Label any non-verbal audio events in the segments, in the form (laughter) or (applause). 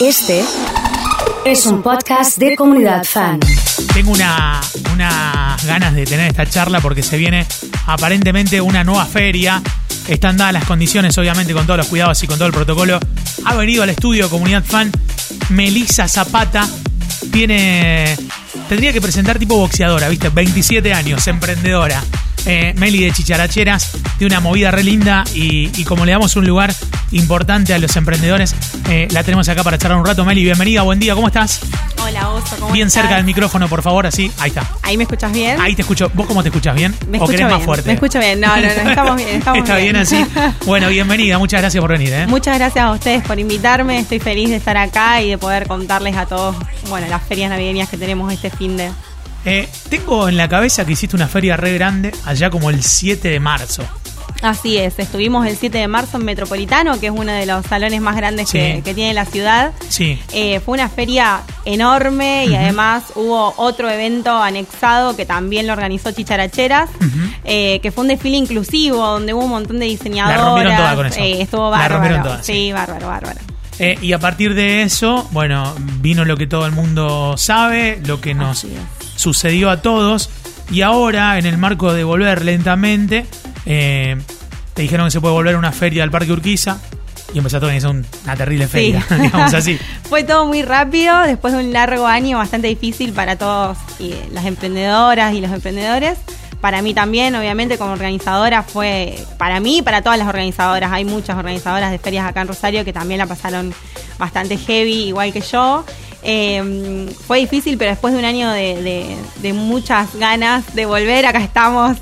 Este es un podcast de comunidad fan. Tengo una, unas ganas de tener esta charla porque se viene aparentemente una nueva feria. Están dadas las condiciones, obviamente, con todos los cuidados y con todo el protocolo. Ha venido al estudio Comunidad Fan Melissa Zapata. Tiene. Tendría que presentar tipo boxeadora, ¿viste? 27 años, emprendedora. Eh, Meli de Chicharacheras, de una movida re linda y, y como le damos un lugar importante a los emprendedores, eh, la tenemos acá para charlar un rato. Meli, bienvenida, buen día, ¿cómo estás? Hola, Oso, ¿cómo Bien estás? cerca del micrófono, por favor, así. Ahí está. ¿Ahí me escuchas bien? Ahí te escucho. ¿Vos cómo te escuchas? ¿Bien? Me ¿O querés más bien, fuerte? me escucho bien. No, no, no, estamos bien, (laughs) estamos Está bien. bien. así. (laughs) Bueno, bienvenida, muchas gracias por venir, ¿eh? Muchas gracias a ustedes por invitarme. Estoy feliz de estar acá y de poder contarles a todos, bueno, las ferias navideñas que tenemos este fin de. Eh, tengo en la cabeza que hiciste una feria re grande allá como el 7 de marzo. Así es, estuvimos el 7 de marzo en Metropolitano, que es uno de los salones más grandes Sí. que, que tiene la ciudad. Sí. Eh, fue una feria enorme y además hubo otro evento anexado que también lo organizó Chicharacheras, eh, que fue un desfile inclusivo donde hubo un montón de diseñadoras. rompieron toda con eso. Eh, estuvo La bárbaro. rompieron toda, sí, sí. bárbaro, bárbaro. Eh, y a partir de eso, bueno, vino lo que todo el mundo sabe, lo que nos. Sucedió a todos. Y ahora, en el marco de volver lentamente, eh, te dijeron que se puede volver a una feria al Parque Urquiza. Y empezó a organizar un- una terrible feria, (laughs) digamos así. (laughs) Fue todo muy rápido, después de un largo año bastante difícil para todos y las emprendedoras y los emprendedores. Para mí también, obviamente, como organizadora fue, para mí y para todas las organizadoras, hay muchas organizadoras de ferias acá en Rosario que también la pasaron bastante heavy, igual que yo. Eh, fue difícil, pero después de un año de, de- de muchas ganas de volver, acá estamos.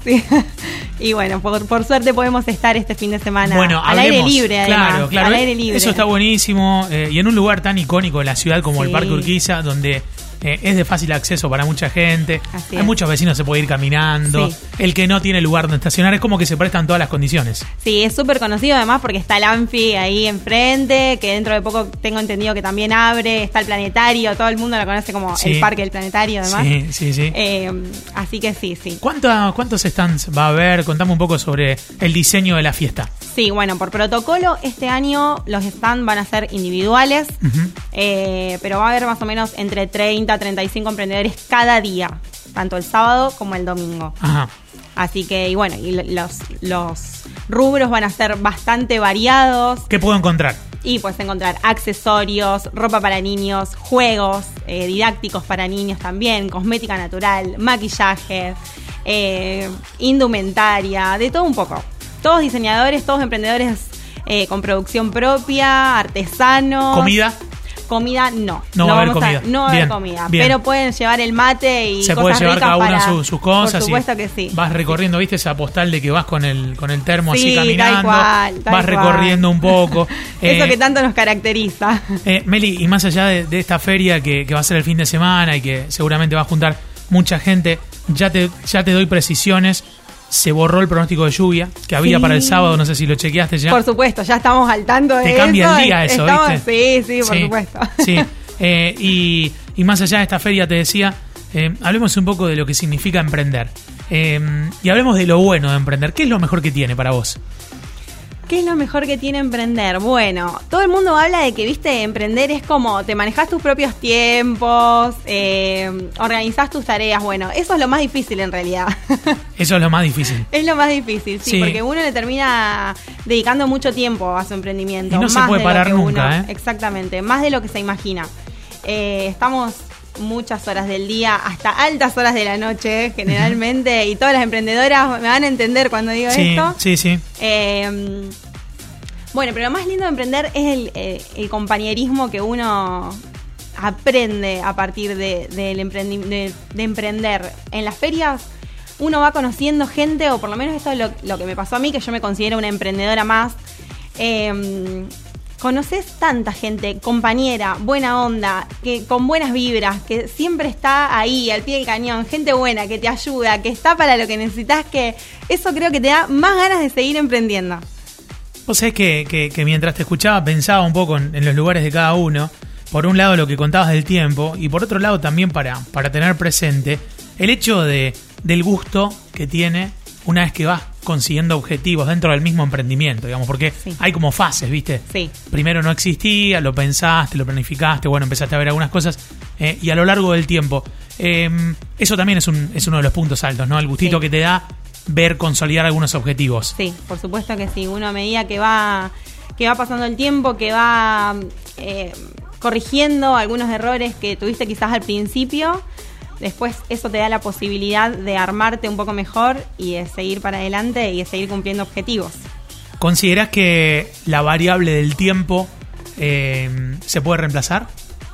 (laughs) y bueno, por, por suerte podemos estar este fin de semana Bueno, al aire libre, además. Claro, claro. Al eh, aire libre. Eso está buenísimo. eh, y en un lugar tan icónico de la ciudad como el. Parque Urquiza, donde eh, es de fácil acceso para mucha gente. Así Hay es. muchos vecinos se puede ir caminando. Sí. El que no tiene lugar donde estacionar es como que se prestan todas las condiciones. Sí, es súper conocido además porque está el Anfi ahí enfrente, que dentro de poco tengo entendido que también abre, está el planetario, todo el mundo lo conoce como Sí. el parque del planetario además. Sí, sí, sí. Eh, así que sí, sí. ¿Cuánta- ¿Cuántos stands va a haber? Contame un poco sobre el diseño de la fiesta. Sí, bueno, por protocolo este año los stands van a ser individuales, eh, pero va a haber más o menos entre 30 a 35 emprendedores cada día, tanto el sábado como el domingo. Ajá. Así que, y bueno, y los, los rubros van a ser bastante variados. ¿Qué puedo encontrar? Y puedes encontrar accesorios, ropa para niños, juegos eh, didácticos para niños también, cosmética natural, maquillaje, eh, indumentaria, de todo un poco. Todos diseñadores, todos emprendedores eh, con producción propia, artesanos. ¿Comida? Comida no. No va a haber comida. no va a haber Bien, comida. bien. Pero pueden llevar el mate y Se cosas puede llevar ricas cada uno su- sus cosas. Por supuesto y que sí. Vas recorriendo, ¿viste esa postal de que vas con el, con el termo así Sí, tal caminando? cual, tal vas cual. recorriendo un poco. (laughs) Eso Eh, que tanto nos caracteriza. Eh, Meli, y más allá de, de esta feria que, que va a ser el fin de semana y que seguramente va a juntar mucha gente, ya te, ya te doy precisiones. Se borró el pronóstico de lluvia que había Sí. para el sábado, no sé si lo chequeaste ya. Por supuesto, ya estamos al tanto de Te eso. cambia el día eso, Estamos- ¿viste? Sí, sí, por supuesto. Sí, (laughs) Eh, y, y más allá de esta feria, te decía, eh, hablemos un poco de lo que significa emprender. Eh, y hablemos de lo bueno de emprender. ¿Qué es lo mejor que tiene para vos? ¿Qué es lo mejor que tiene emprender? Bueno, todo el mundo habla de que, viste, emprender es como te manejas tus propios tiempos, eh, organizás tus tareas. Bueno, eso es lo más difícil en realidad. (laughs) Eso es lo más difícil. es lo más difícil, sí, Sí. porque uno le termina dedicando mucho tiempo a su emprendimiento. Y no se más puede de lo parar que nunca, uno- ¿eh? Exactamente, más de lo que se imagina. Eh, estamos muchas horas del día, hasta altas horas de la noche, generalmente, y todas las emprendedoras me van a entender cuando digo Sí, esto. sí, sí. Eh, bueno, pero lo más lindo de emprender es el, eh, el compañerismo que uno aprende a partir de, emprender. En las ferias uno va conociendo gente, o por lo menos esto es lo, lo que me pasó a mí, que yo me considero una emprendedora más. Eh, conoces tanta gente, compañera, buena onda, que con buenas vibras, que siempre está ahí al pie del cañón, gente buena, que te ayuda, que está para lo que necesitas, que eso creo que te da más ganas de seguir emprendiendo. Vos sabés que, que- que mientras te escuchaba pensaba un poco en, en los lugares de cada uno. Por un lado lo que contabas del tiempo y por otro lado también para, para tener presente el hecho de, del gusto que tiene una vez que vas consiguiendo objetivos dentro del mismo emprendimiento, digamos, porque Sí. hay como fases, ¿viste? Sí. Primero no existía, lo pensaste, lo planificaste, bueno, empezaste a ver algunas cosas eh, y a lo largo del tiempo. eh, eso también es, un, es uno de los puntos altos, ¿no? El gustito Sí. que te da ver consolidar algunos objetivos. Sí, por supuesto que sí. Uno a medida que va, que va pasando el tiempo, que va eh, corrigiendo algunos errores que tuviste quizás al principio, después eso te da la posibilidad de armarte un poco mejor y de seguir para adelante y de seguir cumpliendo objetivos. ¿Considerás que la variable del tiempo eh, se puede reemplazar?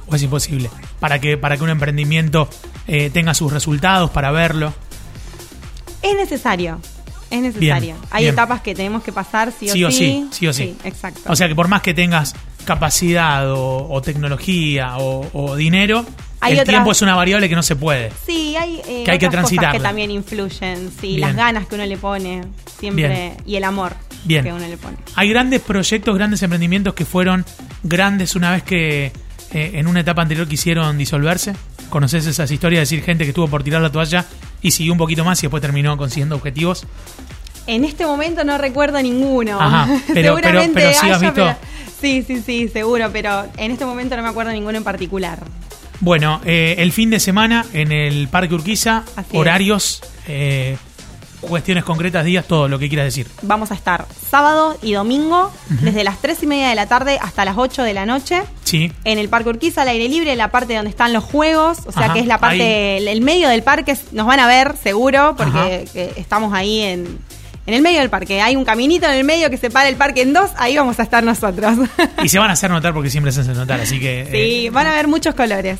¿O es imposible? Para que, para que un emprendimiento eh, tenga sus resultados, para verlo. Es necesario. Es necesario. Bien, Hay bien. etapas que tenemos que pasar sí o Sí o sí. sí, sí o sí. exacto. O sea que por más que tengas capacidad o, o tecnología o, o dinero, Hay el otras- tiempo es una variable que no se puede. Sí, hay, eh, Que hay que transitarla. que también influyen. Sí, Bien. las ganas que uno le pone siempre Bien. y el amor Bien. que uno le pone. Hay grandes proyectos, grandes emprendimientos que fueron grandes una vez que eh, en una etapa anterior quisieron disolverse. ¿Conoces esas historias de decir gente que estuvo por tirar la toalla y siguió un poquito más y después terminó consiguiendo objetivos? En este momento no recuerdo ninguno. Ajá, (laughs) pero- Seguramente pero- pero sí has haya, visto- pero- Sí, sí, sí, seguro, pero en este momento no me acuerdo ninguno en particular. Bueno, eh, el fin de semana en el Parque Urquiza, Así horarios, eh, cuestiones concretas, días, todo lo que quieras decir. Vamos a estar sábado y domingo, desde las 3 y media de la tarde hasta las 8 de la noche. Sí, En el Parque Urquiza, al aire libre, la parte donde están los juegos, o sea Ajá, que es la parte, ahí. el, medio del parque, nos van a ver seguro, porque Ajá. estamos ahí en, en el medio del parque. Hay un caminito en el medio que separa el parque en dos, ahí vamos a estar nosotros. y se van a (laughs) hacer notar porque siempre se hacen notar, así que... sí, eh, van a ver muchos colores.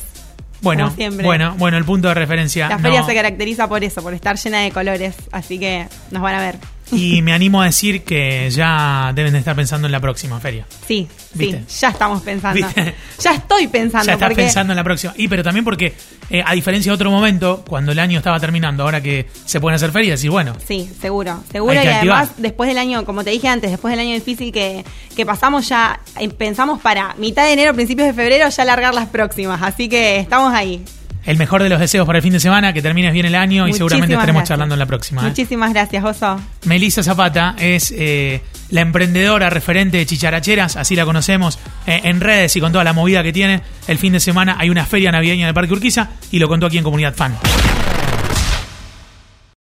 bueno, bueno, bueno, el punto de referencia. La no- feria se caracteriza por eso, por estar llena de colores, así que nos van a ver. (laughs) Y me animo a decir que ya deben de estar pensando en la próxima feria. Sí, ¿Viste? sí, ya estamos pensando. ¿Viste? Ya estoy pensando. ya estás porque pensando en la próxima. Y pero también porque, eh, a diferencia de otro momento, cuando el año estaba terminando, ahora que se pueden hacer ferias, y bueno, Sí, seguro, seguro. Y activar. además, después del año, como te dije antes, después del año difícil que, que pasamos, ya eh, pensamos para mitad de enero, principios de febrero, ya largar las próximas. Así que estamos ahí. El mejor de los deseos para el fin de semana, que termines bien el año y seguramente estaremos gracias. charlando en la próxima. ¿eh? Muchísimas gracias, Oso. Melissa Zapata es eh, la emprendedora referente de Chicharacheras, así la conocemos eh, en redes y con toda la movida que tiene. El fin de semana hay una feria navideña en el Parque Urquiza y lo contó aquí en Comunidad Fan.